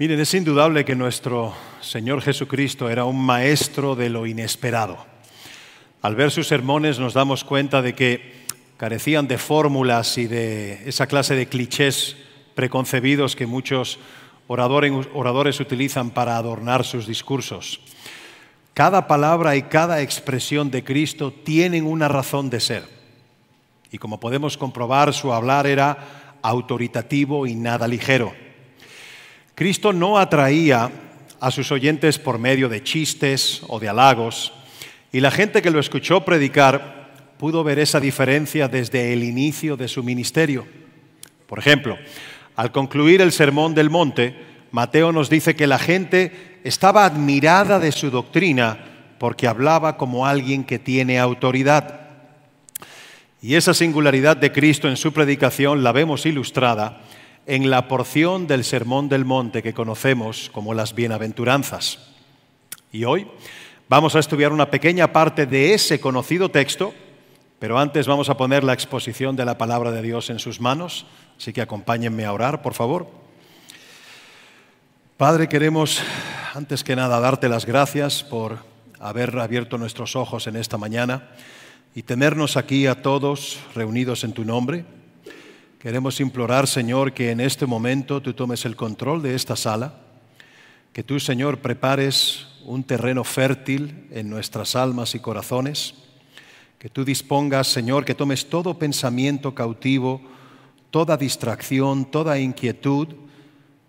Miren, es indudable que nuestro Señor Jesucristo era un maestro de lo inesperado. Al ver sus sermones nos damos cuenta de que carecían de fórmulas y de esa clase de clichés preconcebidos que muchos oradores, utilizan para adornar sus discursos. Cada palabra y cada expresión de Cristo tienen una razón de ser. Y como podemos comprobar, su hablar era autoritativo y nada ligero. Cristo no atraía a sus oyentes por medio de chistes o de halagos, y la gente que lo escuchó predicar pudo ver esa diferencia desde el inicio de su ministerio. Por ejemplo, al concluir el Sermón del Monte, Mateo nos dice que la gente estaba admirada de su doctrina porque hablaba como alguien que tiene autoridad. Y esa singularidad de Cristo en su predicación la vemos ilustrada en la porción del Sermón del Monte que conocemos como las bienaventuranzas. Y hoy vamos a estudiar una pequeña parte de ese conocido texto, pero antes vamos a poner la exposición de la palabra de Dios en sus manos, así que acompáñenme a orar, por favor. Padre, queremos antes que nada darte las gracias por haber abierto nuestros ojos en esta mañana y tenernos aquí a todos reunidos en tu nombre. Queremos implorar, Señor, que en este momento tú tomes el control de esta sala, que tú, Señor, prepares un terreno fértil en nuestras almas y corazones, que tú dispongas, Señor, que tomes todo pensamiento cautivo, toda distracción, toda inquietud,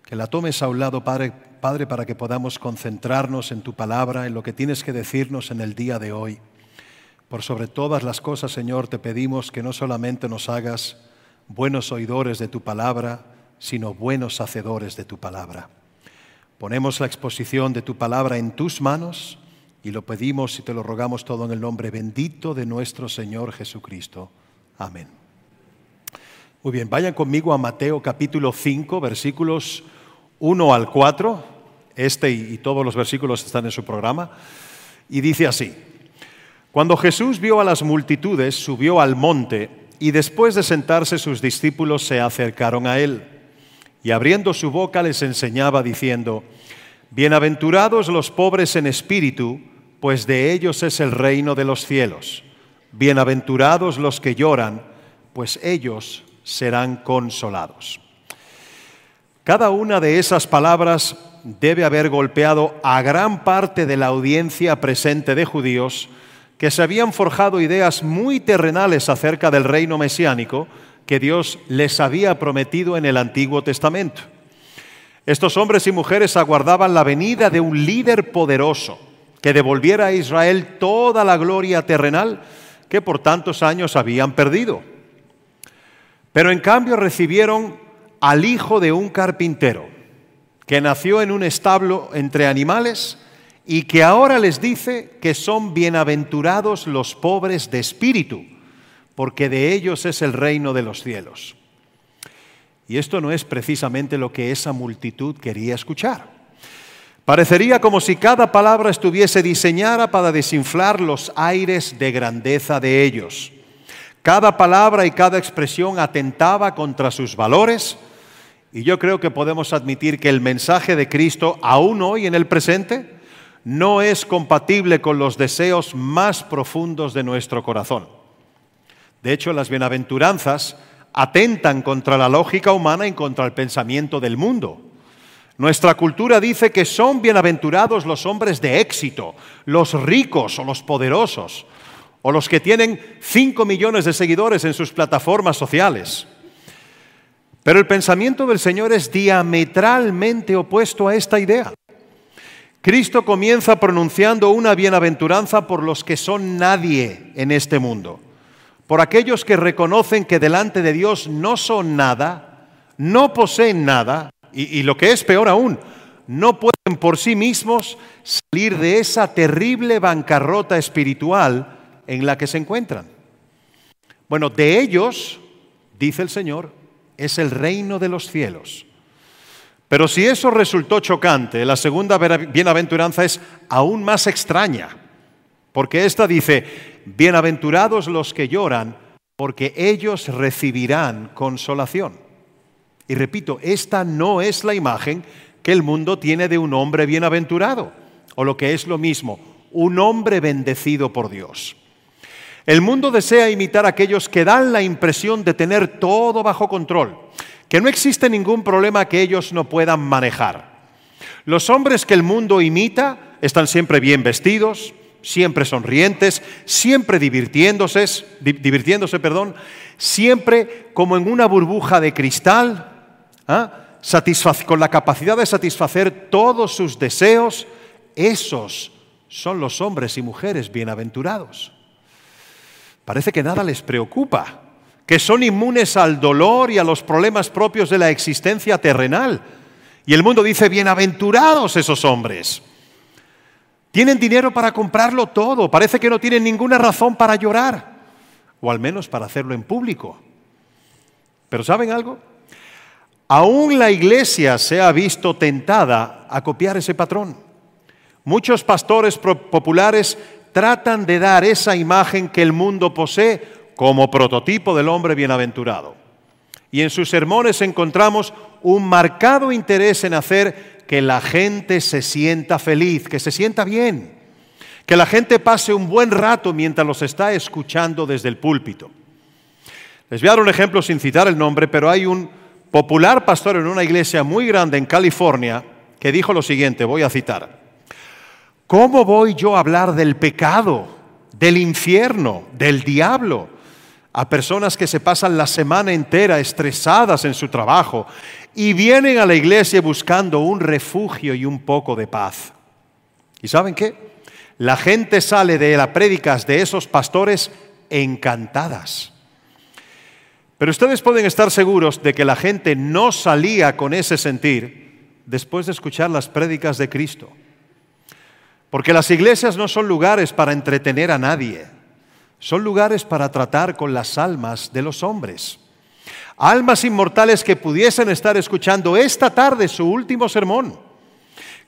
que la tomes a un lado, Padre, Padre, para que podamos concentrarnos en tu palabra, en lo que tienes que decirnos en el día de hoy. Por sobre todas las cosas, Señor, te pedimos que no solamente nos hagas buenos oidores de tu palabra, sino buenos hacedores de tu palabra. Ponemos la exposición de tu palabra en tus manos y lo pedimos y te lo rogamos todo en el nombre bendito de nuestro Señor Jesucristo. Amén. Muy bien, vayan conmigo a Mateo capítulo 5, versículos 1 al 4. Este y, todos los versículos están en su programa. Y dice así, cuando Jesús vio a las multitudes, subió al monte y después de sentarse sus discípulos se acercaron a él. Y abriendo su boca les enseñaba diciendo, Bienaventurados los pobres en espíritu, pues de ellos es el reino de los cielos. Bienaventurados los que lloran, pues ellos serán consolados. Cada una de esas palabras debe haber golpeado a gran parte de la audiencia presente de judíos, que se habían forjado ideas muy terrenales acerca del reino mesiánico que Dios les había prometido en el Antiguo Testamento. Estos hombres y mujeres aguardaban la venida de un líder poderoso que devolviera a Israel toda la gloria terrenal que por tantos años habían perdido. Pero en cambio recibieron al hijo de un carpintero que nació en un establo entre animales y que ahora les dice que son bienaventurados los pobres de espíritu, porque de ellos es el reino de los cielos. Y esto no es precisamente lo que esa multitud quería escuchar. Parecería como si cada palabra estuviese diseñada para desinflar los aires de grandeza de ellos. Cada palabra y cada expresión atentaba contra sus valores y yo creo que podemos admitir que el mensaje de Cristo, aún hoy en el presente, no es compatible con los deseos más profundos de nuestro corazón. De hecho, las bienaventuranzas atentan contra la lógica humana y contra el pensamiento del mundo. Nuestra cultura dice que son bienaventurados los hombres de éxito, los ricos o los poderosos, o los que tienen 5 millones de seguidores en sus plataformas sociales. Pero el pensamiento del Señor es diametralmente opuesto a esta idea. Cristo comienza pronunciando una bienaventuranza por los que son nadie en este mundo, por aquellos que reconocen que delante de Dios no son nada, no poseen nada, y, lo que es peor aún, no pueden por sí mismos salir de esa terrible bancarrota espiritual en la que se encuentran. Bueno, de ellos, dice el Señor, es el reino de los cielos. Pero si eso resultó chocante, la segunda bienaventuranza es aún más extraña, porque esta dice, bienaventurados los que lloran, porque ellos recibirán consolación. Y repito, esta no es la imagen que el mundo tiene de un hombre bienaventurado, o lo que es lo mismo, un hombre bendecido por Dios. El mundo desea imitar a aquellos que dan la impresión de tener todo bajo control, que no existe ningún problema que ellos no puedan manejar. Los hombres que el mundo imita están siempre bien vestidos, siempre sonrientes, siempre divirtiéndose, divirtiéndose, perdón, siempre como en una burbuja de cristal, ¿ah? con la capacidad de satisfacer todos sus deseos. Esos son los hombres y mujeres bienaventurados. Parece que nada les preocupa, que son inmunes al dolor y a los problemas propios de la existencia terrenal. Y el mundo dice, bienaventurados esos hombres. Tienen dinero para comprarlo todo, parece que no tienen ninguna razón para llorar, o al menos para hacerlo en público. Pero ¿saben algo? Aún la iglesia se ha visto tentada a copiar ese patrón. Muchos pastores populares tratan de dar esa imagen que el mundo posee como prototipo del hombre bienaventurado. Y en sus sermones encontramos un marcado interés en hacer que la gente se sienta feliz, que se sienta bien, que la gente pase un buen rato mientras los está escuchando desde el púlpito. Les voy a dar un ejemplo sin citar el nombre, pero hay un popular pastor en una iglesia muy grande en California que dijo lo siguiente, voy a citar. ¿Cómo voy yo a hablar del pecado, del infierno, del diablo? A personas que se pasan la semana entera estresadas en su trabajo y vienen a la iglesia buscando un refugio y un poco de paz. ¿Y saben qué? La gente sale de las prédicas de esos pastores encantadas. Pero ustedes pueden estar seguros de que la gente no salía con ese sentir después de escuchar las prédicas de Cristo. Porque las iglesias no son lugares para entretener a nadie, son lugares para tratar con las almas de los hombres. Almas inmortales que pudiesen estar escuchando esta tarde su último sermón,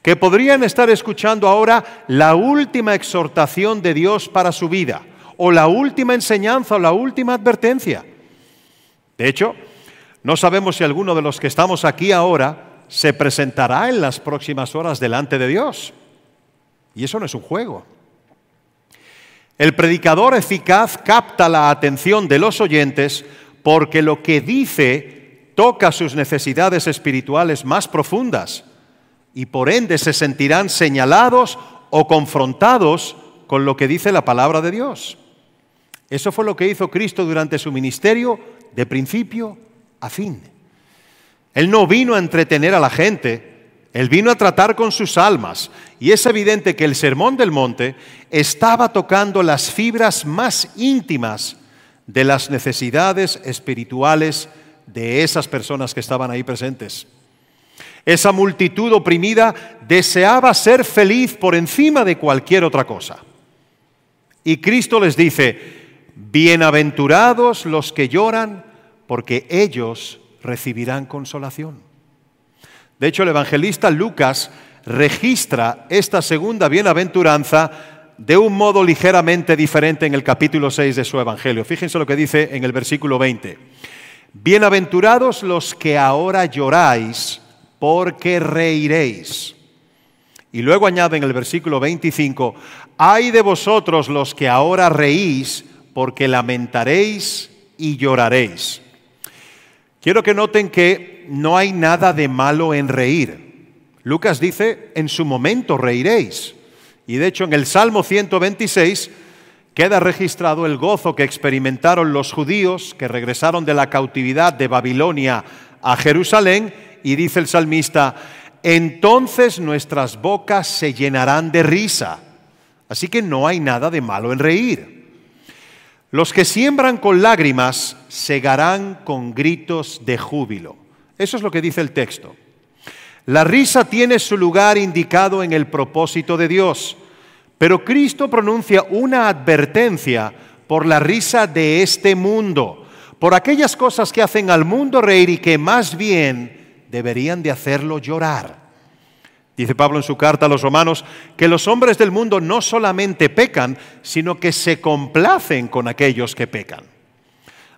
que podrían estar escuchando ahora la última exhortación de Dios para su vida, o la última enseñanza o la última advertencia. De hecho, no sabemos si alguno de los que estamos aquí ahora se presentará en las próximas horas delante de Dios. Y eso no es un juego. El predicador eficaz capta la atención de los oyentes porque lo que dice toca sus necesidades espirituales más profundas y por ende se sentirán señalados o confrontados con lo que dice la palabra de Dios. Eso fue lo que hizo Cristo durante su ministerio de principio a fin. Él no vino a entretener a la gente, él vino a tratar con sus almas y es evidente que el Sermón del Monte estaba tocando las fibras más íntimas de las necesidades espirituales de esas personas que estaban ahí presentes. Esa multitud oprimida deseaba ser feliz por encima de cualquier otra cosa. Y Cristo les dice, bienaventurados los que lloran, porque ellos recibirán consolación. De hecho, el evangelista Lucas registra esta segunda bienaventuranza de un modo ligeramente diferente en el capítulo 6 de su evangelio. Fíjense lo que dice en el versículo 20. Bienaventurados los que ahora lloráis, porque reiréis. Y luego añade en el versículo 25, hay de vosotros los que ahora reís, porque lamentaréis y lloraréis. Quiero que noten que no hay nada de malo en reír. Lucas dice, en su momento reiréis. Y de hecho en el Salmo 126 queda registrado el gozo que experimentaron los judíos que regresaron de la cautividad de Babilonia a Jerusalén. Y dice el salmista, entonces nuestras bocas se llenarán de risa. Así que no hay nada de malo en reír. Los que siembran con lágrimas segarán con gritos de júbilo. Eso es lo que dice el texto. La risa tiene su lugar indicado en el propósito de Dios, pero Cristo pronuncia una advertencia por la risa de este mundo, por aquellas cosas que hacen al mundo reír y que más bien deberían de hacerlo llorar. Dice Pablo en su carta a los romanos que los hombres del mundo no solamente pecan, sino que se complacen con aquellos que pecan.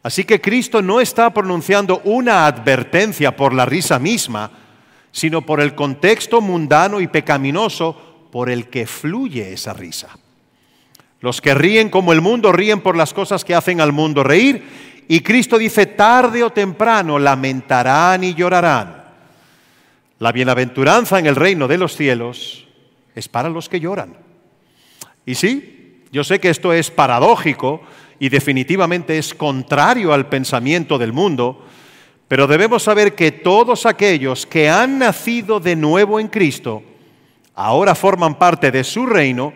Así que Cristo no está pronunciando una advertencia por la risa misma, sino por el contexto mundano y pecaminoso por el que fluye esa risa. Los que ríen como el mundo ríen por las cosas que hacen al mundo reír. Y Cristo dice, tarde o temprano lamentarán y llorarán. La bienaventuranza en el reino de los cielos es para los que lloran. Y sí, yo sé que esto es paradójico y definitivamente es contrario al pensamiento del mundo, pero debemos saber que todos aquellos que han nacido de nuevo en Cristo, ahora forman parte de su reino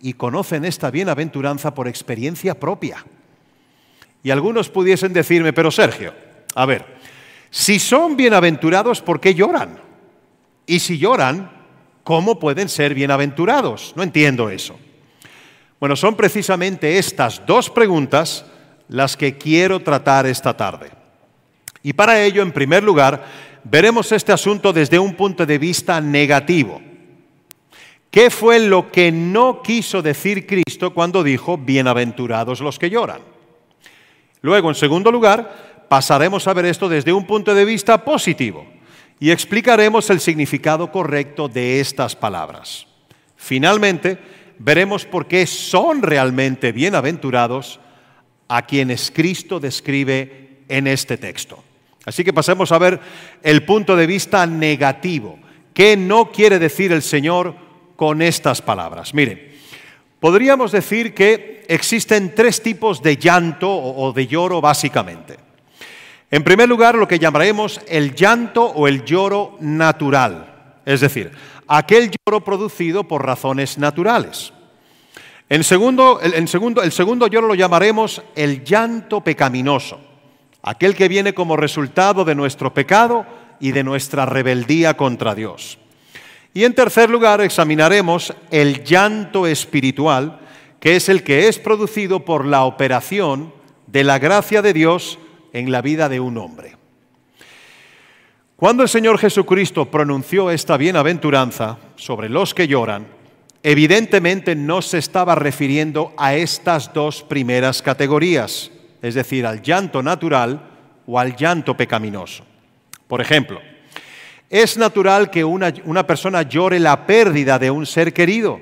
y conocen esta bienaventuranza por experiencia propia. Y algunos pudiesen decirme, pero Sergio, a ver, si son bienaventurados, ¿por qué lloran? Y si lloran, ¿cómo pueden ser bienaventurados? No entiendo eso. Bueno, son precisamente estas dos preguntas las que quiero tratar esta tarde. Y para ello, en primer lugar, veremos este asunto desde un punto de vista negativo. ¿Qué fue lo que no quiso decir Cristo cuando dijo, bienaventurados los que lloran? Luego, en segundo lugar, pasaremos a ver esto desde un punto de vista positivo y explicaremos el significado correcto de estas palabras. Finalmente, veremos por qué son realmente bienaventurados a quienes Cristo describe en este texto. Así que pasemos a ver el punto de vista negativo. ¿Qué no quiere decir el Señor con estas palabras? Miren, podríamos decir que existen tres tipos de llanto o de lloro básicamente. En primer lugar, lo que llamaremos el llanto o el lloro natural, es decir, aquel lloro producido por razones naturales. En segundo, el, segundo, el segundo lloro lo llamaremos el llanto pecaminoso, aquel que viene como resultado de nuestro pecado y de nuestra rebeldía contra Dios. Y en tercer lugar examinaremos el llanto espiritual, que es el que es producido por la operación de la gracia de Dios en la vida de un hombre. Cuando el Señor Jesucristo pronunció esta bienaventuranza sobre los que lloran, evidentemente no se estaba refiriendo a estas dos primeras categorías, es decir, al llanto natural o al llanto pecaminoso. Por ejemplo, es natural que una, una, persona llore la pérdida de un ser querido,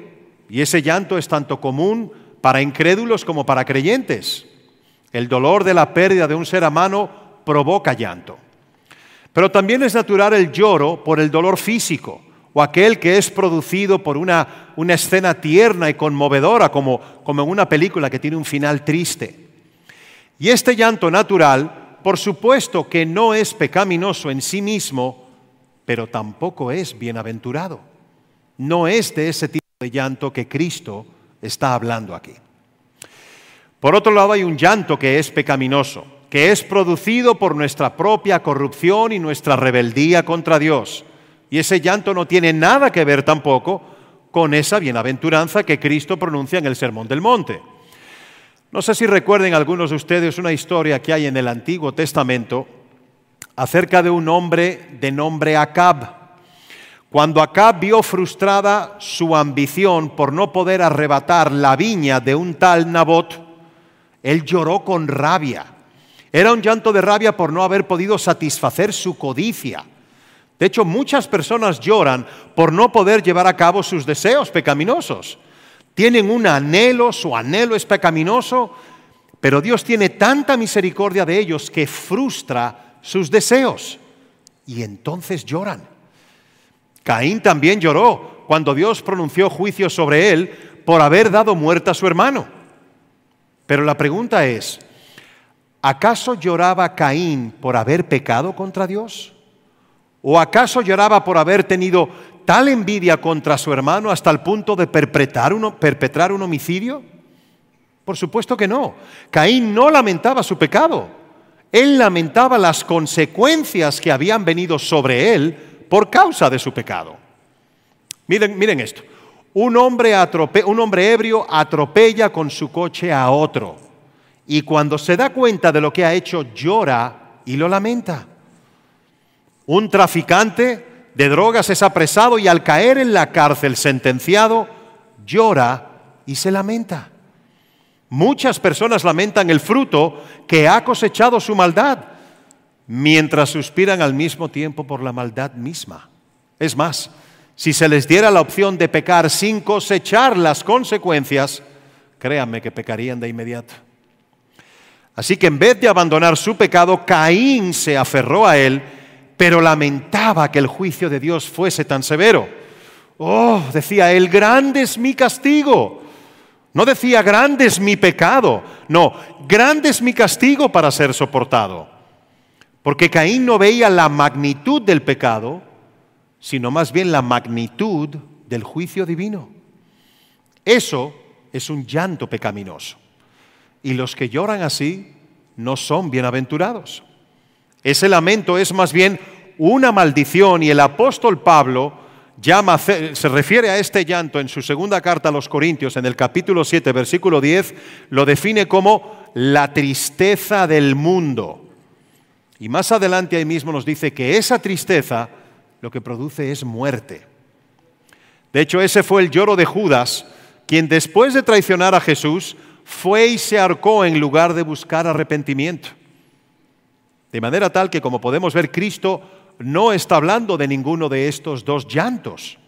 y ese llanto es tanto común para incrédulos como para creyentes. El dolor de la pérdida de un ser amado provoca llanto. Pero también es natural el lloro por el dolor físico o aquel que es producido por una, una escena tierna y conmovedora, como, como en una película que tiene un final triste. Y este llanto natural, por supuesto que no es pecaminoso en sí mismo, pero tampoco es bienaventurado. No es de ese tipo de llanto que Cristo está hablando aquí. Por otro lado, hay un llanto que es pecaminoso, que es producido por nuestra propia corrupción y nuestra rebeldía contra Dios. Y ese llanto no tiene nada que ver tampoco con esa bienaventuranza que Cristo pronuncia en el Sermón del Monte. No sé si recuerden algunos de ustedes una historia que hay en el Antiguo Testamento acerca de un hombre de nombre Acab. Cuando Acab vio frustrada su ambición por no poder arrebatar la viña de un tal Nabot, él lloró con rabia. Era un llanto de rabia por no haber podido satisfacer su codicia. De hecho, muchas personas lloran por no poder llevar a cabo sus deseos pecaminosos. Tienen un anhelo, su anhelo es pecaminoso, pero Dios tiene tanta misericordia de ellos que frustra sus deseos. Y entonces lloran. Caín también lloró cuando Dios pronunció juicio sobre él por haber dado muerte a su hermano. Pero la pregunta es, ¿acaso lloraba Caín por haber pecado contra Dios? ¿O acaso lloraba por haber tenido tal envidia contra su hermano hasta el punto de perpetrar, un homicidio? Por supuesto que no. Caín no lamentaba su pecado. Él lamentaba las consecuencias que habían venido sobre él por causa de su pecado. Miren, miren esto. Un hombre ebrio atropella con su coche a otro y cuando se da cuenta de lo que ha hecho llora y lo lamenta. Un traficante de drogas es apresado y al caer en la cárcel sentenciado llora y se lamenta. Muchas personas lamentan el fruto que ha cosechado su maldad, mientras suspiran al mismo tiempo por la maldad misma. Es más, si se les diera la opción de pecar sin cosechar las consecuencias, créanme que pecarían de inmediato. Así que en vez de abandonar su pecado, Caín se aferró a él, pero lamentaba que el juicio de Dios fuese tan severo. Oh, decía él, grande es mi castigo. No decía, grande es mi pecado. No, grande es mi castigo para ser soportado. Porque Caín no veía la magnitud del pecado, sino más bien la magnitud del juicio divino. Eso es un llanto pecaminoso. Y los que lloran así no son bienaventurados. Ese lamento es más bien una maldición y el apóstol Pablo se refiere a este llanto en su segunda carta a los Corintios, en el capítulo 7, versículo 10, lo define como la tristeza del mundo. Y más adelante ahí mismo nos dice que esa tristeza lo que produce es muerte. De hecho, ese fue el lloro de Judas, quien después de traicionar a Jesús fue y se arcó en lugar de buscar arrepentimiento. De manera tal que, como podemos ver, Cristo no está hablando de ninguno de estos dos llantos.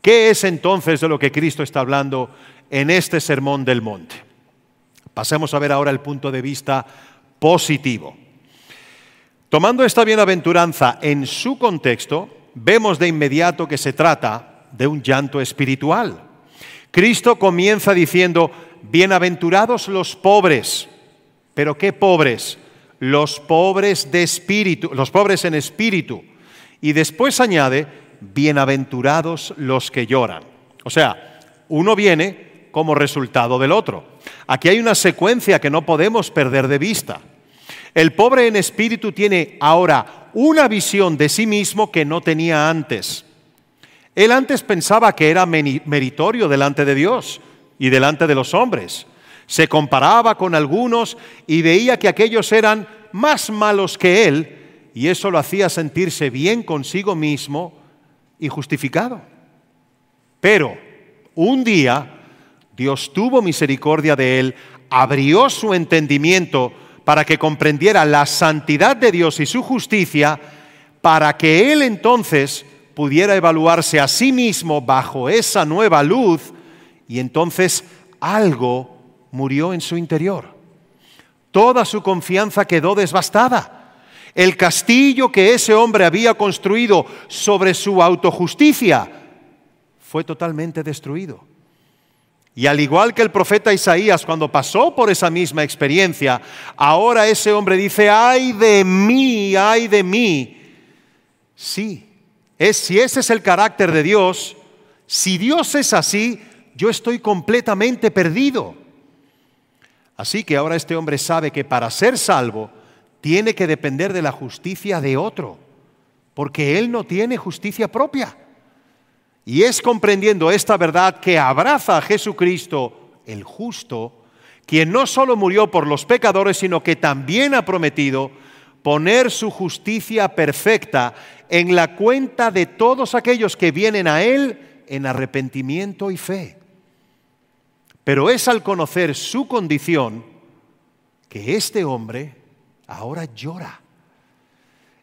¿Qué es entonces de lo que Cristo está hablando en este sermón del monte? Pasemos a ver ahora el punto de vista positivo. Tomando esta bienaventuranza en su contexto, vemos de inmediato que se trata de un llanto espiritual. Cristo comienza diciendo, bienaventurados los pobres, pero ¿qué pobres? Los pobres de espíritu, los pobres en espíritu. Y después añade, bienaventurados los que lloran. O sea, uno viene como resultado del otro. Aquí hay una secuencia que no podemos perder de vista. El pobre en espíritu tiene ahora una visión de sí mismo que no tenía antes. Él antes pensaba que era meritorio delante de Dios y delante de los hombres. Se comparaba con algunos y veía que aquellos eran más malos que él y eso lo hacía sentirse bien consigo mismo y justificado. Pero un día Dios tuvo misericordia de él, abrió su entendimiento para que comprendiera la santidad de Dios y su justicia, para que él entonces pudiera evaluarse a sí mismo bajo esa nueva luz y entonces algo murió en su interior. Toda su confianza quedó desbastada. El castillo que ese hombre había construido sobre su autojusticia fue totalmente destruido. Y al igual que el profeta Isaías cuando pasó por esa misma experiencia, ahora ese hombre dice, ay de mí, ay de mí. Sí, es, si ese es el carácter de Dios, si Dios es así, yo estoy completamente perdido. Así que ahora este hombre sabe que para ser salvo tiene que depender de la justicia de otro, porque él no tiene justicia propia. Y es comprendiendo esta verdad que abraza a Jesucristo, el justo, quien no solo murió por los pecadores, sino que también ha prometido poner su justicia perfecta en la cuenta de todos aquellos que vienen a Él en arrepentimiento y fe. Pero es al conocer su condición que este hombre ahora llora.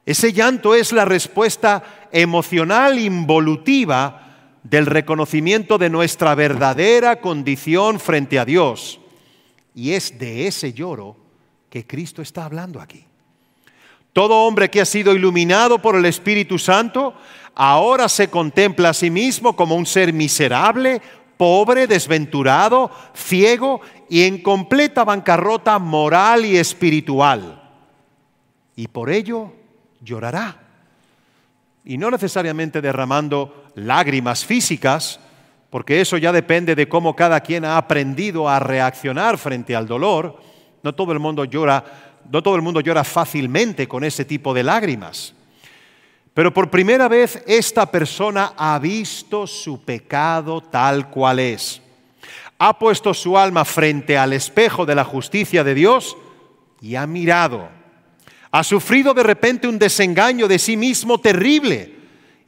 Ese llanto es la respuesta emocional involutiva del reconocimiento de nuestra verdadera condición frente a Dios. Y es de ese lloro que Cristo está hablando aquí. Todo hombre que ha sido iluminado por el Espíritu Santo ahora se contempla a sí mismo como un ser miserable, pobre, desventurado, ciego y en completa bancarrota moral y espiritual. Y por ello llorará. Y no necesariamente derramando lágrimas físicas, porque eso ya depende de cómo cada quien ha aprendido a reaccionar frente al dolor. No todo el mundo llora, no todo el mundo llora fácilmente con ese tipo de lágrimas. Pero por primera vez esta persona ha visto su pecado tal cual es. Ha puesto su alma frente al espejo de la justicia de Dios y ha mirado. Ha sufrido de repente un desengaño de sí mismo terrible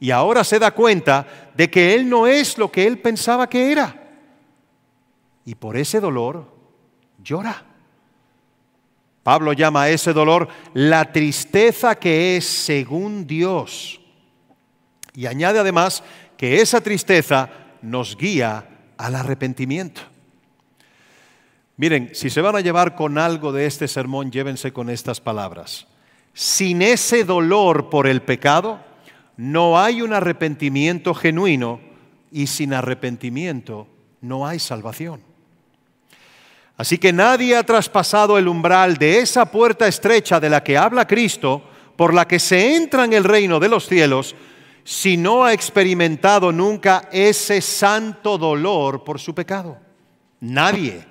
y ahora se da cuenta de que él no es lo que él pensaba que era. Y por ese dolor llora. Pablo llama a ese dolor la tristeza que es según Dios. Y añade además que esa tristeza nos guía al arrepentimiento. Miren, si se van a llevar con algo de este sermón, llévense con estas palabras. Sin ese dolor por el pecado, no hay un arrepentimiento genuino y sin arrepentimiento no hay salvación. Así que nadie ha traspasado el umbral de esa puerta estrecha de la que habla Cristo, por la que se entra en el reino de los cielos, si no ha experimentado nunca ese santo dolor por su pecado. Nadie.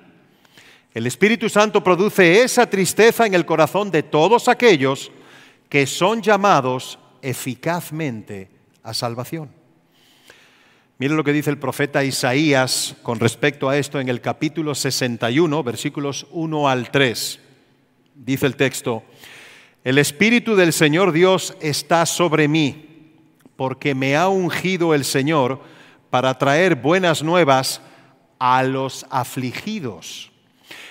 El Espíritu Santo produce esa tristeza en el corazón de todos aquellos que son llamados eficazmente a salvación. Miren lo que dice el profeta Isaías con respecto a esto en el capítulo 61, versículos 1 al 3. Dice el texto, el Espíritu del Señor Dios está sobre mí, porque me ha ungido el Señor para traer buenas nuevas a los afligidos.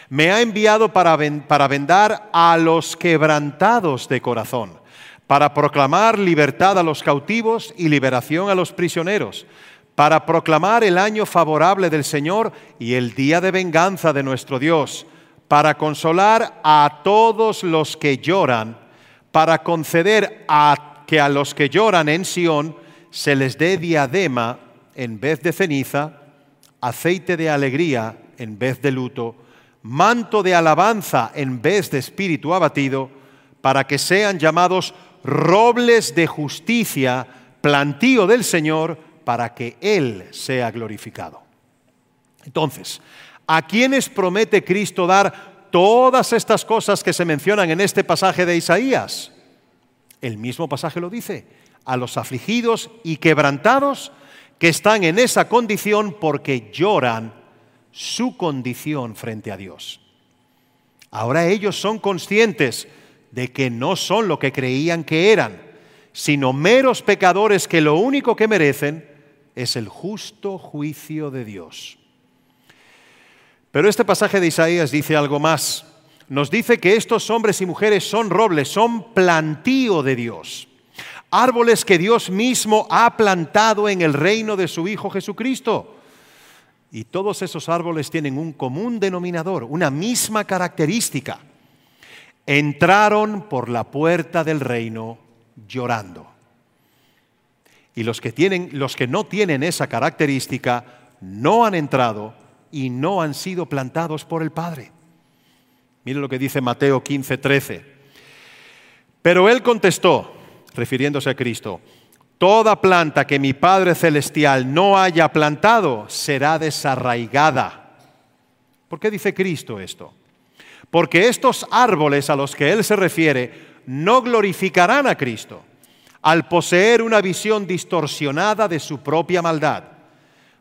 Me ha enviado para vendar a los quebrantados de corazón, para proclamar libertad a los cautivos y liberación a los prisioneros para proclamar el año favorable del Señor y el día de venganza de nuestro Dios, para consolar a todos los que lloran, para conceder a que a los que lloran en Sión se les dé diadema en vez de ceniza, aceite de alegría en vez de luto, manto de alabanza en vez de espíritu abatido, para que sean llamados robles de justicia, plantío del Señor, para que Él sea glorificado. Entonces, ¿a quiénes promete Cristo dar todas estas cosas que se mencionan en este pasaje de Isaías? El mismo pasaje lo dice, a los afligidos y quebrantados que están en esa condición porque lloran su condición frente a Dios. Ahora ellos son conscientes de que no son lo que creían que eran, sino meros pecadores que lo único que merecen es el justo juicio de Dios. Pero este pasaje de Isaías dice algo más. Nos dice que estos hombres y mujeres son robles, son plantío de Dios. Árboles que Dios mismo ha plantado en el reino de su Hijo Jesucristo. Y todos esos árboles tienen un común denominador, una misma característica. Entraron por la puerta del reino llorando. Y los que, tienen, los que no tienen esa característica no han entrado y no han sido plantados por el Padre. Miren lo que dice Mateo 15, 13. Pero él contestó, refiriéndose a Cristo, toda planta que mi Padre Celestial no haya plantado será desarraigada. ¿Por qué dice Cristo esto? Porque estos árboles a los que él se refiere no glorificarán a Cristo al poseer una visión distorsionada de su propia maldad,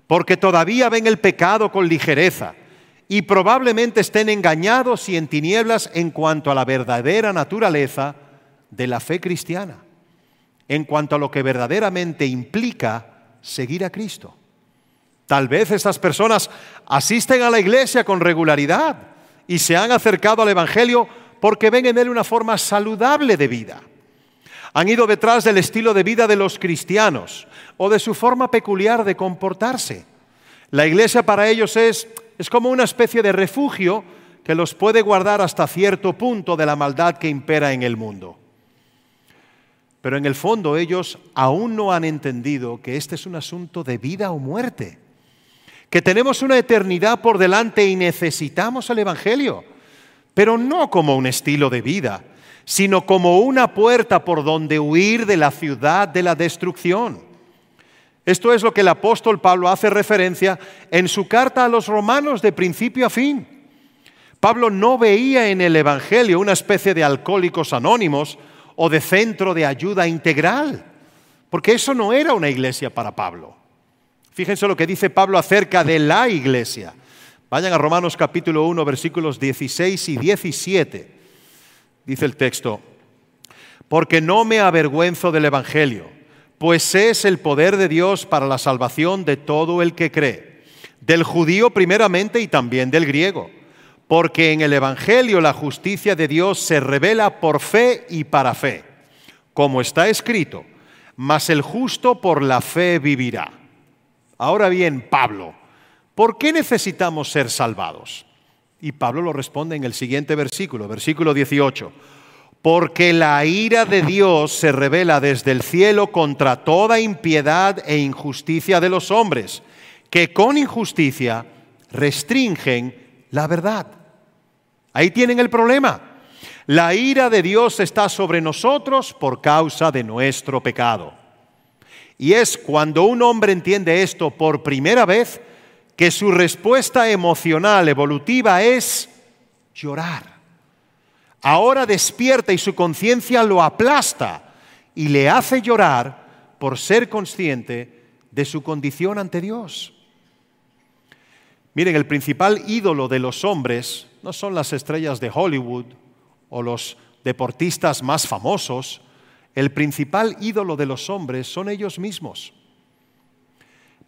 porque todavía ven el pecado con ligereza y probablemente estén engañados y en tinieblas en cuanto a la verdadera naturaleza de la fe cristiana, en cuanto a lo que verdaderamente implica seguir a Cristo. Tal vez estas personas asisten a la iglesia con regularidad y se han acercado al Evangelio porque ven en él una forma saludable de vida han ido detrás del estilo de vida de los cristianos o de su forma peculiar de comportarse. La iglesia para ellos es, es como una especie de refugio que los puede guardar hasta cierto punto de la maldad que impera en el mundo. Pero en el fondo ellos aún no han entendido que este es un asunto de vida o muerte, que tenemos una eternidad por delante y necesitamos el Evangelio, pero no como un estilo de vida, sino como una puerta por donde huir de la ciudad de la destrucción. Esto es lo que el apóstol Pablo hace referencia en su carta a los romanos de principio a fin. Pablo no veía en el Evangelio una especie de alcohólicos anónimos o de centro de ayuda integral, porque eso no era una iglesia para Pablo. Fíjense lo que dice Pablo acerca de la iglesia. Vayan a Romanos capítulo 1 versículos 16 y 17 dice el texto, porque no me avergüenzo del Evangelio, pues es el poder de Dios para la salvación de todo el que cree, del judío primeramente y también del griego, porque en el Evangelio la justicia de Dios se revela por fe y para fe, como está escrito, mas el justo por la fe vivirá. Ahora bien, Pablo, ¿por qué necesitamos ser salvados? Y Pablo lo responde en el siguiente versículo, versículo 18. Porque la ira de Dios se revela desde el cielo contra toda impiedad e injusticia de los hombres, que con injusticia restringen la verdad. Ahí tienen el problema. La ira de Dios está sobre nosotros por causa de nuestro pecado. Y es cuando un hombre entiende esto por primera vez que su respuesta emocional evolutiva es llorar. Ahora despierta y su conciencia lo aplasta y le hace llorar por ser consciente de su condición ante Dios. Miren, el principal ídolo de los hombres no son las estrellas de Hollywood o los deportistas más famosos, el principal ídolo de los hombres son ellos mismos.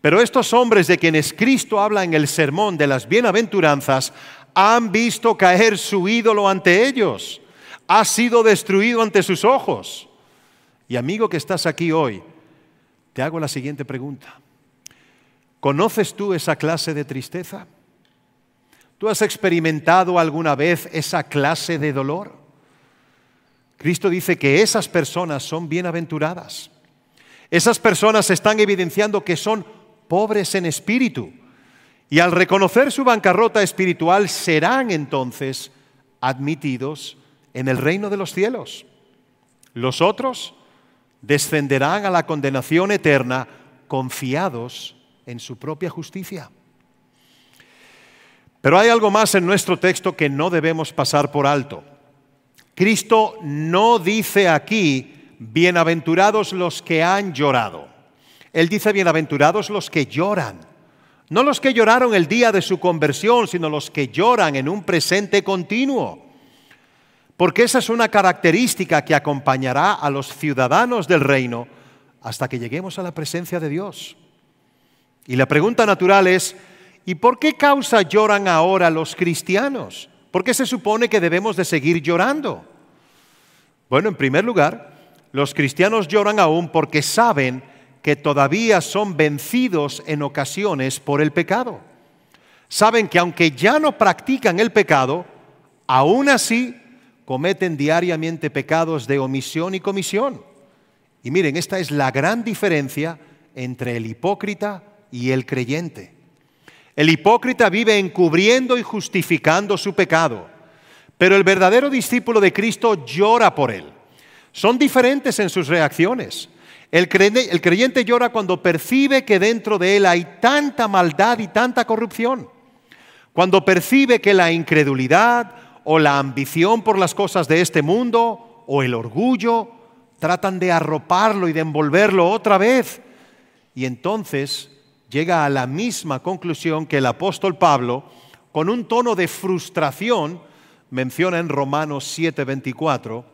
Pero estos hombres de quienes Cristo habla en el sermón de las bienaventuranzas han visto caer su ídolo ante ellos. Ha sido destruido ante sus ojos. Y amigo que estás aquí hoy, te hago la siguiente pregunta. ¿Conoces tú esa clase de tristeza? ¿Tú has experimentado alguna vez esa clase de dolor? Cristo dice que esas personas son bienaventuradas. Esas personas están evidenciando que son pobres en espíritu. Y al reconocer su bancarrota espiritual serán entonces admitidos en el reino de los cielos. Los otros descenderán a la condenación eterna confiados en su propia justicia. Pero hay algo más en nuestro texto que no debemos pasar por alto. Cristo no dice aquí, bienaventurados los que han llorado. Él dice, bienaventurados los que lloran. No los que lloraron el día de su conversión, sino los que lloran en un presente continuo. Porque esa es una característica que acompañará a los ciudadanos del reino hasta que lleguemos a la presencia de Dios. Y la pregunta natural es, ¿Y por qué causa lloran ahora los cristianos? ¿Por qué se supone que debemos de seguir llorando? Bueno, en primer lugar, los cristianos lloran aún porque saben que todavía son vencidos en ocasiones por el pecado. Saben que aunque ya no practican el pecado, aún así cometen diariamente pecados de omisión y comisión. Y miren, esta es la gran diferencia entre el hipócrita y el creyente. El hipócrita vive encubriendo y justificando su pecado, pero el verdadero discípulo de Cristo llora por él. Son diferentes en sus reacciones. El creyente, llora cuando percibe que dentro de él hay tanta maldad y tanta corrupción. Cuando percibe que la incredulidad o la ambición por las cosas de este mundo o el orgullo tratan de arroparlo y de envolverlo otra vez. Y entonces llega a la misma conclusión que el apóstol Pablo, con un tono de frustración, menciona en Romanos 7:24,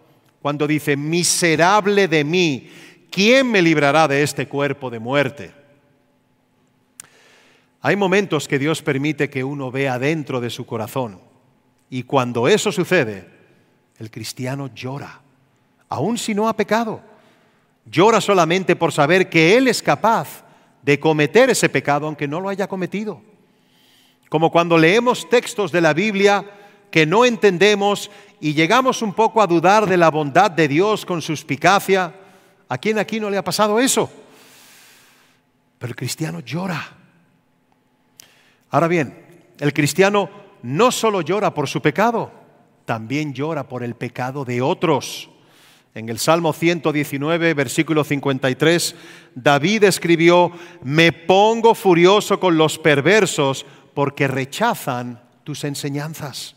cuando dice, miserable de mí, ¿quién me librará de este cuerpo de muerte? Hay momentos que Dios permite que uno vea dentro de su corazón y cuando eso sucede, el cristiano llora, aun si no ha pecado. Llora solamente por saber que Él es capaz de cometer ese pecado aunque no lo haya cometido. Como cuando leemos textos de la Biblia que no entendemos y llegamos un poco a dudar de la bondad de Dios con suspicacia. ¿A quién aquí no le ha pasado eso? Pero el cristiano llora. Ahora bien, el cristiano no solo llora por su pecado, también llora por el pecado de otros. En el Salmo 119, versículo 53, David escribió, me pongo furioso con los perversos porque rechazan tus enseñanzas.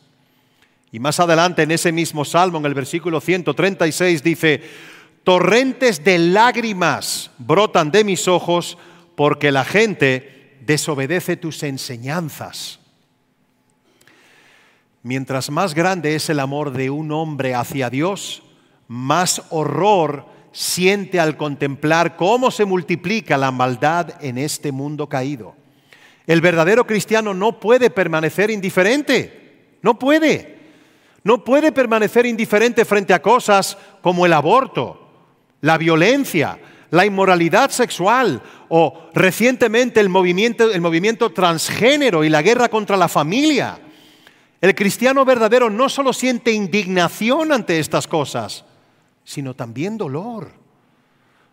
Y más adelante en ese mismo Salmo, en el versículo 136, dice, torrentes de lágrimas brotan de mis ojos porque la gente desobedece tus enseñanzas. Mientras más grande es el amor de un hombre hacia Dios, más horror siente al contemplar cómo se multiplica la maldad en este mundo caído. El verdadero cristiano no puede permanecer indiferente, no puede. No puede permanecer indiferente frente a cosas como el aborto, la violencia, la inmoralidad sexual o recientemente el movimiento, transgénero y la guerra contra la familia. El cristiano verdadero no solo siente indignación ante estas cosas, sino también dolor.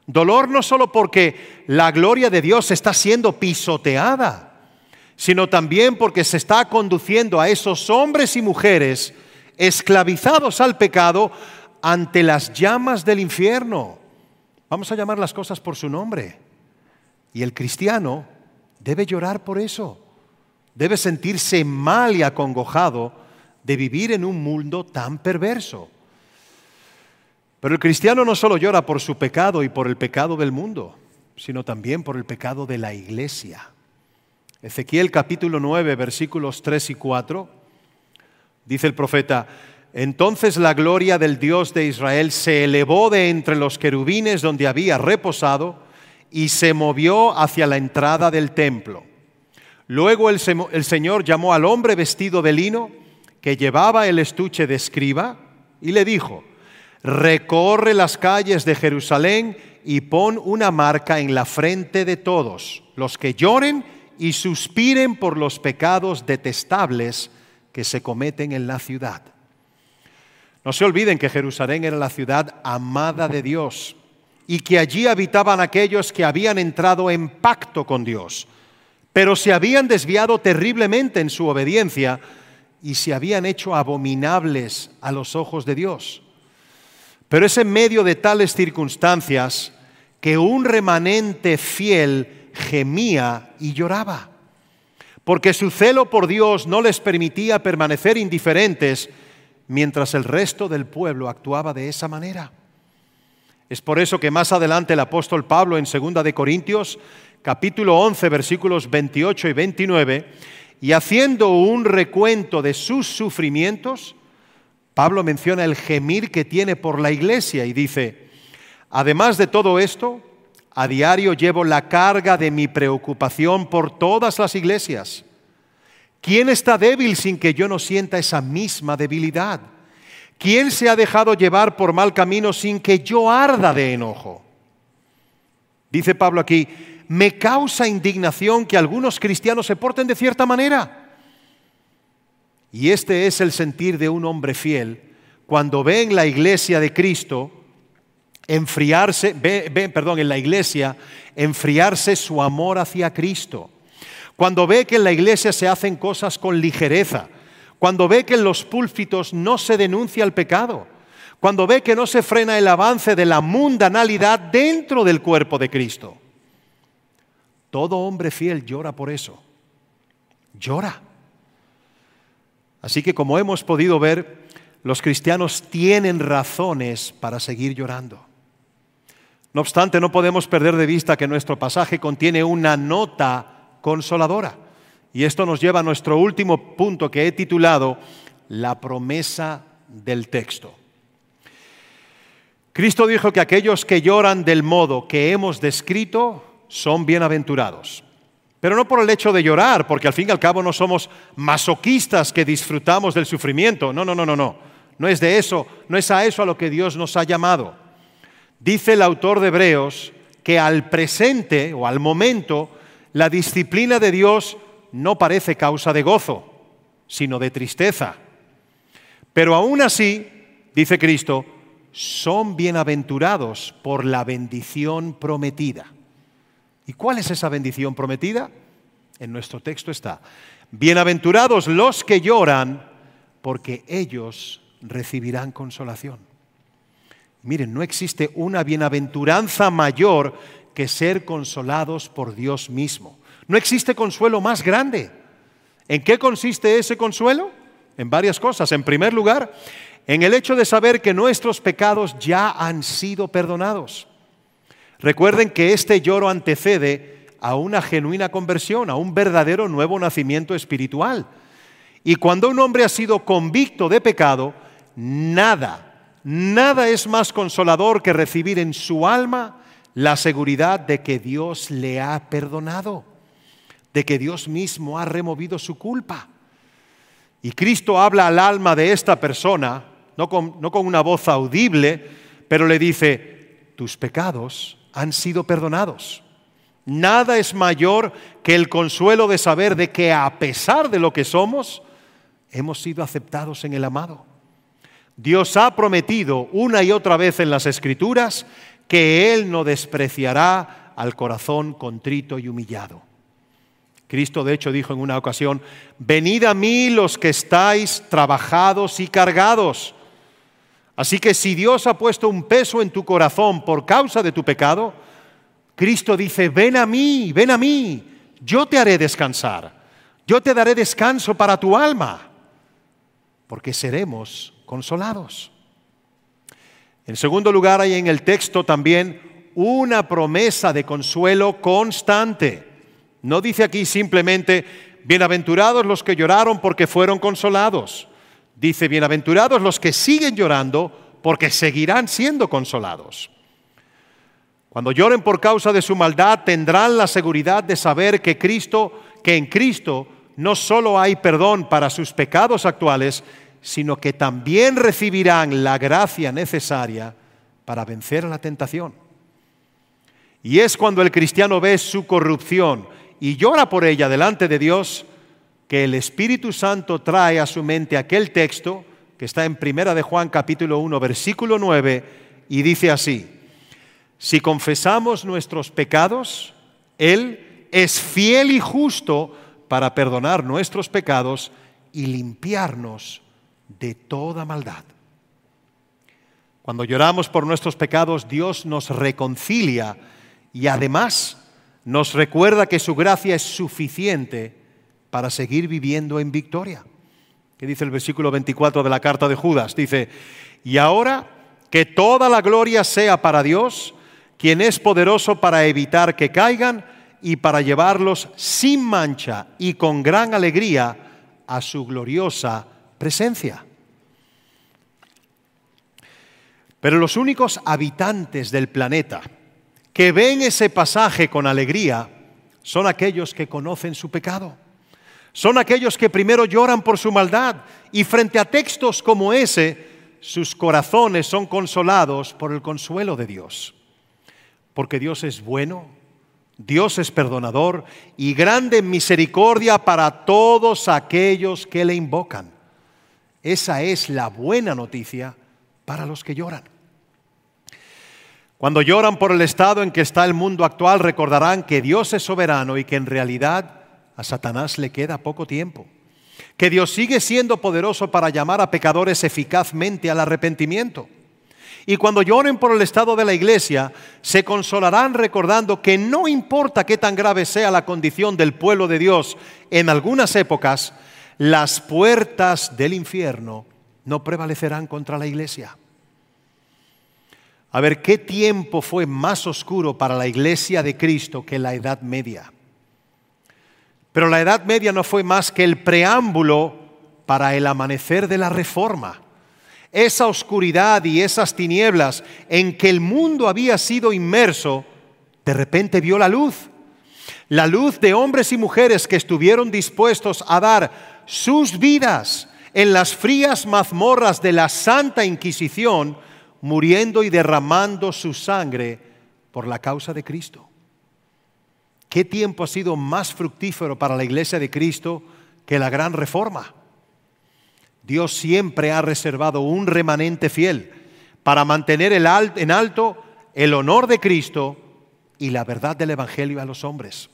Dolor no solo porque la gloria de Dios está siendo pisoteada, sino también porque se está conduciendo a esos hombres y mujeres esclavizados al pecado ante las llamas del infierno. Vamos a llamar las cosas por su nombre. Y el cristiano debe llorar por eso debe sentirse mal y acongojado de vivir en un mundo tan perverso. Pero el cristiano no solo llora por su pecado y por el pecado del mundo, sino también por el pecado de la iglesia. Ezequiel capítulo 9, versículos 3 y 4, dice el profeta, entonces la gloria del Dios de Israel se elevó de entre los querubines donde había reposado y se movió hacia la entrada del templo. Luego el, Señor llamó al hombre vestido de lino que llevaba el estuche de escriba y le dijo, recorre las calles de Jerusalén y pon una marca en la frente de todos, los que lloren y suspiren por los pecados detestables que se cometen en la ciudad. No se olviden que Jerusalén era la ciudad amada de Dios y que allí habitaban aquellos que habían entrado en pacto con Dios pero se habían desviado terriblemente en su obediencia y se habían hecho abominables a los ojos de Dios. Pero es en medio de tales circunstancias que un remanente fiel gemía y lloraba, porque su celo por Dios no les permitía permanecer indiferentes mientras el resto del pueblo actuaba de esa manera. Es por eso que más adelante el apóstol Pablo en 2 de Corintios capítulo 11, versículos 28 y 29, y haciendo un recuento de sus sufrimientos, Pablo menciona el gemir que tiene por la iglesia y dice, además de todo esto, a diario llevo la carga de mi preocupación por todas las iglesias. ¿Quién está débil sin que yo no sienta esa misma debilidad? ¿Quién se ha dejado llevar por mal camino sin que yo arda de enojo? Dice Pablo aquí, me causa indignación que algunos cristianos se porten de cierta manera. Y este es el sentir de un hombre fiel cuando ve en la iglesia de Cristo enfriarse, ve, perdón, en la iglesia enfriarse su amor hacia Cristo. Cuando ve que en la iglesia se hacen cosas con ligereza, cuando ve que en los púlpitos no se denuncia el pecado, cuando ve que no se frena el avance de la mundanalidad dentro del cuerpo de Cristo. Todo hombre fiel llora por eso. Llora. Así que como hemos podido ver, los cristianos tienen razones para seguir llorando. No obstante, no podemos perder de vista que nuestro pasaje contiene una nota consoladora. Y esto nos lleva a nuestro último punto que he titulado La promesa del texto. Cristo dijo que aquellos que lloran del modo que hemos descrito son bienaventurados. Pero no por el hecho de llorar, porque al fin y al cabo no somos masoquistas que disfrutamos del sufrimiento. No, no, no, no, no. No es de eso, no es a eso a lo que Dios nos ha llamado. Dice el autor de Hebreos que al presente o al momento la disciplina de Dios no parece causa de gozo, sino de tristeza. Pero aún así, dice Cristo, son bienaventurados por la bendición prometida. ¿Y cuál es esa bendición prometida? En nuestro texto está, bienaventurados los que lloran, porque ellos recibirán consolación. Miren, no existe una bienaventuranza mayor que ser consolados por Dios mismo. No existe consuelo más grande. ¿En qué consiste ese consuelo? En varias cosas. En primer lugar, en el hecho de saber que nuestros pecados ya han sido perdonados. Recuerden que este lloro antecede a una genuina conversión, a un verdadero nuevo nacimiento espiritual. Y cuando un hombre ha sido convicto de pecado, nada, nada es más consolador que recibir en su alma la seguridad de que Dios le ha perdonado, de que Dios mismo ha removido su culpa. Y Cristo habla al alma de esta persona, no con, una voz audible, pero le dice, tus pecados han sido perdonados. Nada es mayor que el consuelo de saber de que a pesar de lo que somos, hemos sido aceptados en el amado. Dios ha prometido una y otra vez en las Escrituras que Él no despreciará al corazón contrito y humillado. Cristo de hecho dijo en una ocasión, venid a mí los que estáis trabajados y cargados. Así que si Dios ha puesto un peso en tu corazón por causa de tu pecado, Cristo dice, ven a mí, ven a mí, yo te haré descansar, yo te daré descanso para tu alma, porque seremos consolados. En segundo lugar, hay en el texto también una promesa de consuelo constante. No dice aquí simplemente, bienaventurados los que lloraron porque fueron consolados. Dice, bienaventurados los que siguen llorando porque seguirán siendo consolados. Cuando lloren por causa de su maldad, tendrán la seguridad de saber que Cristo, que en Cristo no solo hay perdón para sus pecados actuales, sino que también recibirán la gracia necesaria para vencer la tentación. Y es cuando el cristiano ve su corrupción y llora por ella delante de Dios, que el Espíritu Santo trae a su mente aquel texto que está en Primera de Juan capítulo 1 versículo 9 y dice así: Si confesamos nuestros pecados, él es fiel y justo para perdonar nuestros pecados y limpiarnos de toda maldad. Cuando lloramos por nuestros pecados, Dios nos reconcilia y además nos recuerda que su gracia es suficiente para seguir viviendo en victoria. ¿Qué dice el versículo 24 de la carta de Judas? Dice, y ahora que toda la gloria sea para Dios, quien es poderoso para evitar que caigan y para llevarlos sin mancha y con gran alegría a su gloriosa presencia. Pero los únicos habitantes del planeta, que ven ese pasaje con alegría son aquellos que conocen su pecado. Son aquellos que primero lloran por su maldad y frente a textos como ese, sus corazones son consolados por el consuelo de Dios. Porque Dios es bueno, Dios es perdonador y grande en misericordia para todos aquellos que le invocan. Esa es la buena noticia para los que lloran. Cuando lloran por el estado en que está el mundo actual, recordarán que Dios es soberano y que en realidad a Satanás le queda poco tiempo. Que Dios sigue siendo poderoso para llamar a pecadores eficazmente al arrepentimiento. Y cuando lloren por el estado de la iglesia, se consolarán recordando que no importa qué tan grave sea la condición del pueblo de Dios en algunas épocas, las puertas del infierno no prevalecerán contra la iglesia. A ver, ¿qué tiempo fue más oscuro para la iglesia de Cristo que la Edad Media? Pero la Edad Media no fue más que el preámbulo para el amanecer de la Reforma. Esa oscuridad y esas tinieblas en que el mundo había sido inmerso, de repente vio la luz. La luz de hombres y mujeres que estuvieron dispuestos a dar sus vidas en las frías mazmorras de la Santa Inquisición muriendo y derramando su sangre por la causa de Cristo. ¿Qué tiempo ha sido más fructífero para la iglesia de Cristo que la gran reforma? Dios siempre ha reservado un remanente fiel para mantener en alto el honor de Cristo y la verdad del Evangelio a los hombres.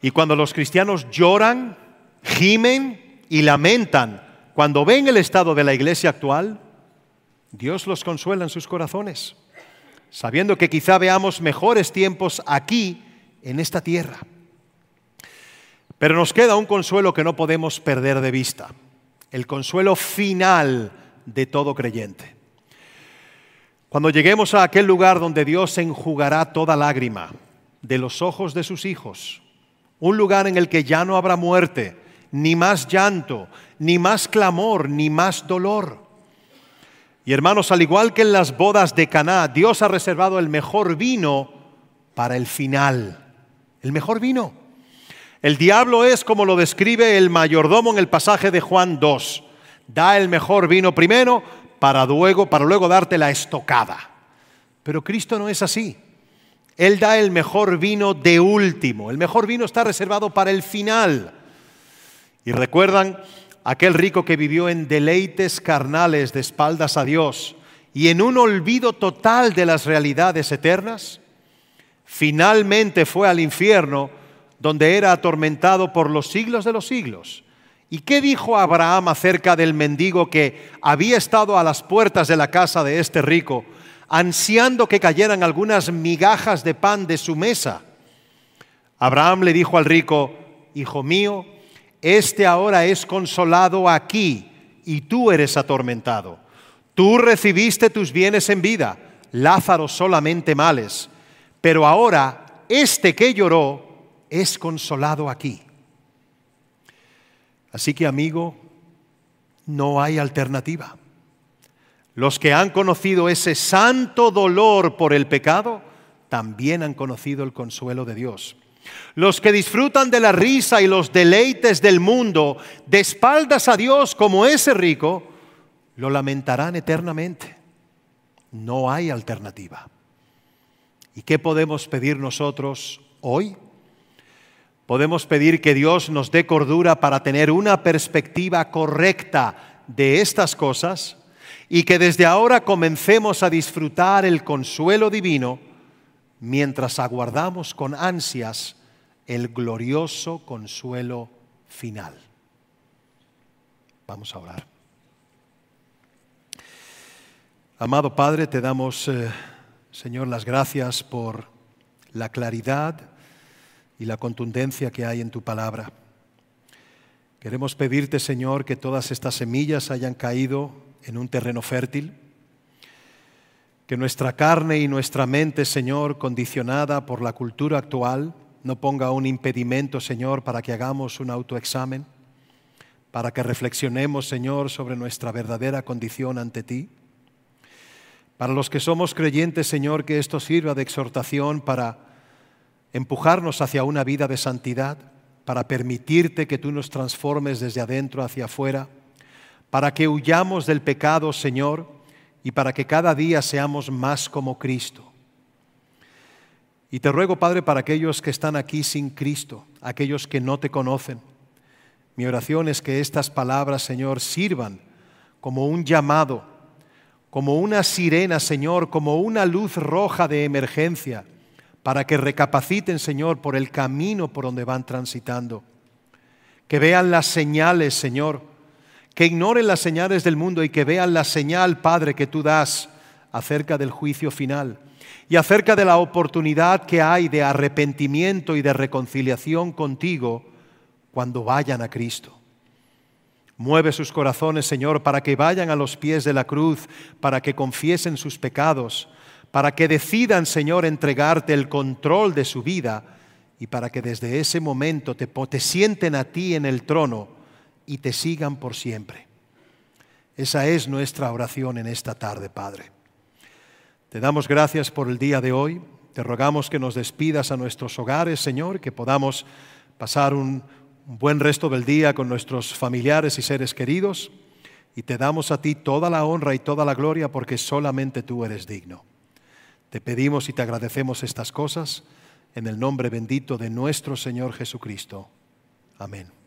Y cuando los cristianos lloran, gimen y lamentan cuando ven el estado de la iglesia actual, Dios los consuela en sus corazones, sabiendo que quizá veamos mejores tiempos aquí, en esta tierra. Pero nos queda un consuelo que no podemos perder de vista, el consuelo final de todo creyente. Cuando lleguemos a aquel lugar donde Dios enjugará toda lágrima de los ojos de sus hijos, un lugar en el que ya no habrá muerte, ni más llanto, ni más clamor, ni más dolor y hermanos, al igual que en las bodas de Caná, Dios ha reservado el mejor vino para el final. El mejor vino. El diablo es como lo describe el mayordomo en el pasaje de Juan 2. Da el mejor vino primero para luego, para luego darte la estocada. Pero Cristo no es así. Él da el mejor vino de último. El mejor vino está reservado para el final. Y recuerdan aquel rico que vivió en deleites carnales de espaldas a Dios y en un olvido total de las realidades eternas. Finalmente fue al infierno donde era atormentado por los siglos de los siglos. ¿Y qué dijo Abraham acerca del mendigo que había estado a las puertas de la casa de este rico, ansiando que cayeran algunas migajas de pan de su mesa? Abraham le dijo al rico, Hijo mío, este ahora es consolado aquí y tú eres atormentado. Tú recibiste tus bienes en vida, Lázaro solamente males, pero ahora este que lloró es consolado aquí. Así que amigo, no hay alternativa. Los que han conocido ese santo dolor por el pecado, también han conocido el consuelo de Dios. Los que disfrutan de la risa y los deleites del mundo de espaldas a Dios como ese rico, lo lamentarán eternamente. No hay alternativa. ¿Y qué podemos pedir nosotros hoy? Podemos pedir que Dios nos dé cordura para tener una perspectiva correcta de estas cosas y que desde ahora comencemos a disfrutar el consuelo divino mientras aguardamos con ansias el glorioso consuelo final. Vamos a orar. Amado Padre, te damos, eh, Señor, las gracias por la claridad y la contundencia que hay en tu palabra. Queremos pedirte, Señor, que todas estas semillas hayan caído en un terreno fértil, que nuestra carne y nuestra mente, Señor, condicionada por la cultura actual, no ponga un impedimento, Señor, para que hagamos un autoexamen, para que reflexionemos, Señor, sobre nuestra verdadera condición ante ti. Para los que somos creyentes, Señor, que esto sirva de exhortación para empujarnos hacia una vida de santidad, para permitirte que tú nos transformes desde adentro hacia afuera, para que huyamos del pecado, Señor, y para que cada día seamos más como Cristo. Y te ruego, Padre, para aquellos que están aquí sin Cristo, aquellos que no te conocen, mi oración es que estas palabras, Señor, sirvan como un llamado, como una sirena, Señor, como una luz roja de emergencia para que recapaciten, Señor, por el camino por donde van transitando. Que vean las señales, Señor. Que ignoren las señales del mundo y que vean la señal, Padre, que tú das acerca del juicio final y acerca de la oportunidad que hay de arrepentimiento y de reconciliación contigo cuando vayan a Cristo. Mueve sus corazones, Señor, para que vayan a los pies de la cruz, para que confiesen sus pecados para que decidan, Señor, entregarte el control de su vida y para que desde ese momento te, te sienten a ti en el trono y te sigan por siempre. Esa es nuestra oración en esta tarde, Padre. Te damos gracias por el día de hoy. Te rogamos que nos despidas a nuestros hogares, Señor, que podamos pasar un, buen resto del día con nuestros familiares y seres queridos. Y te damos a ti toda la honra y toda la gloria porque solamente tú eres digno. Te pedimos y te agradecemos estas cosas en el nombre bendito de nuestro Señor Jesucristo. Amén.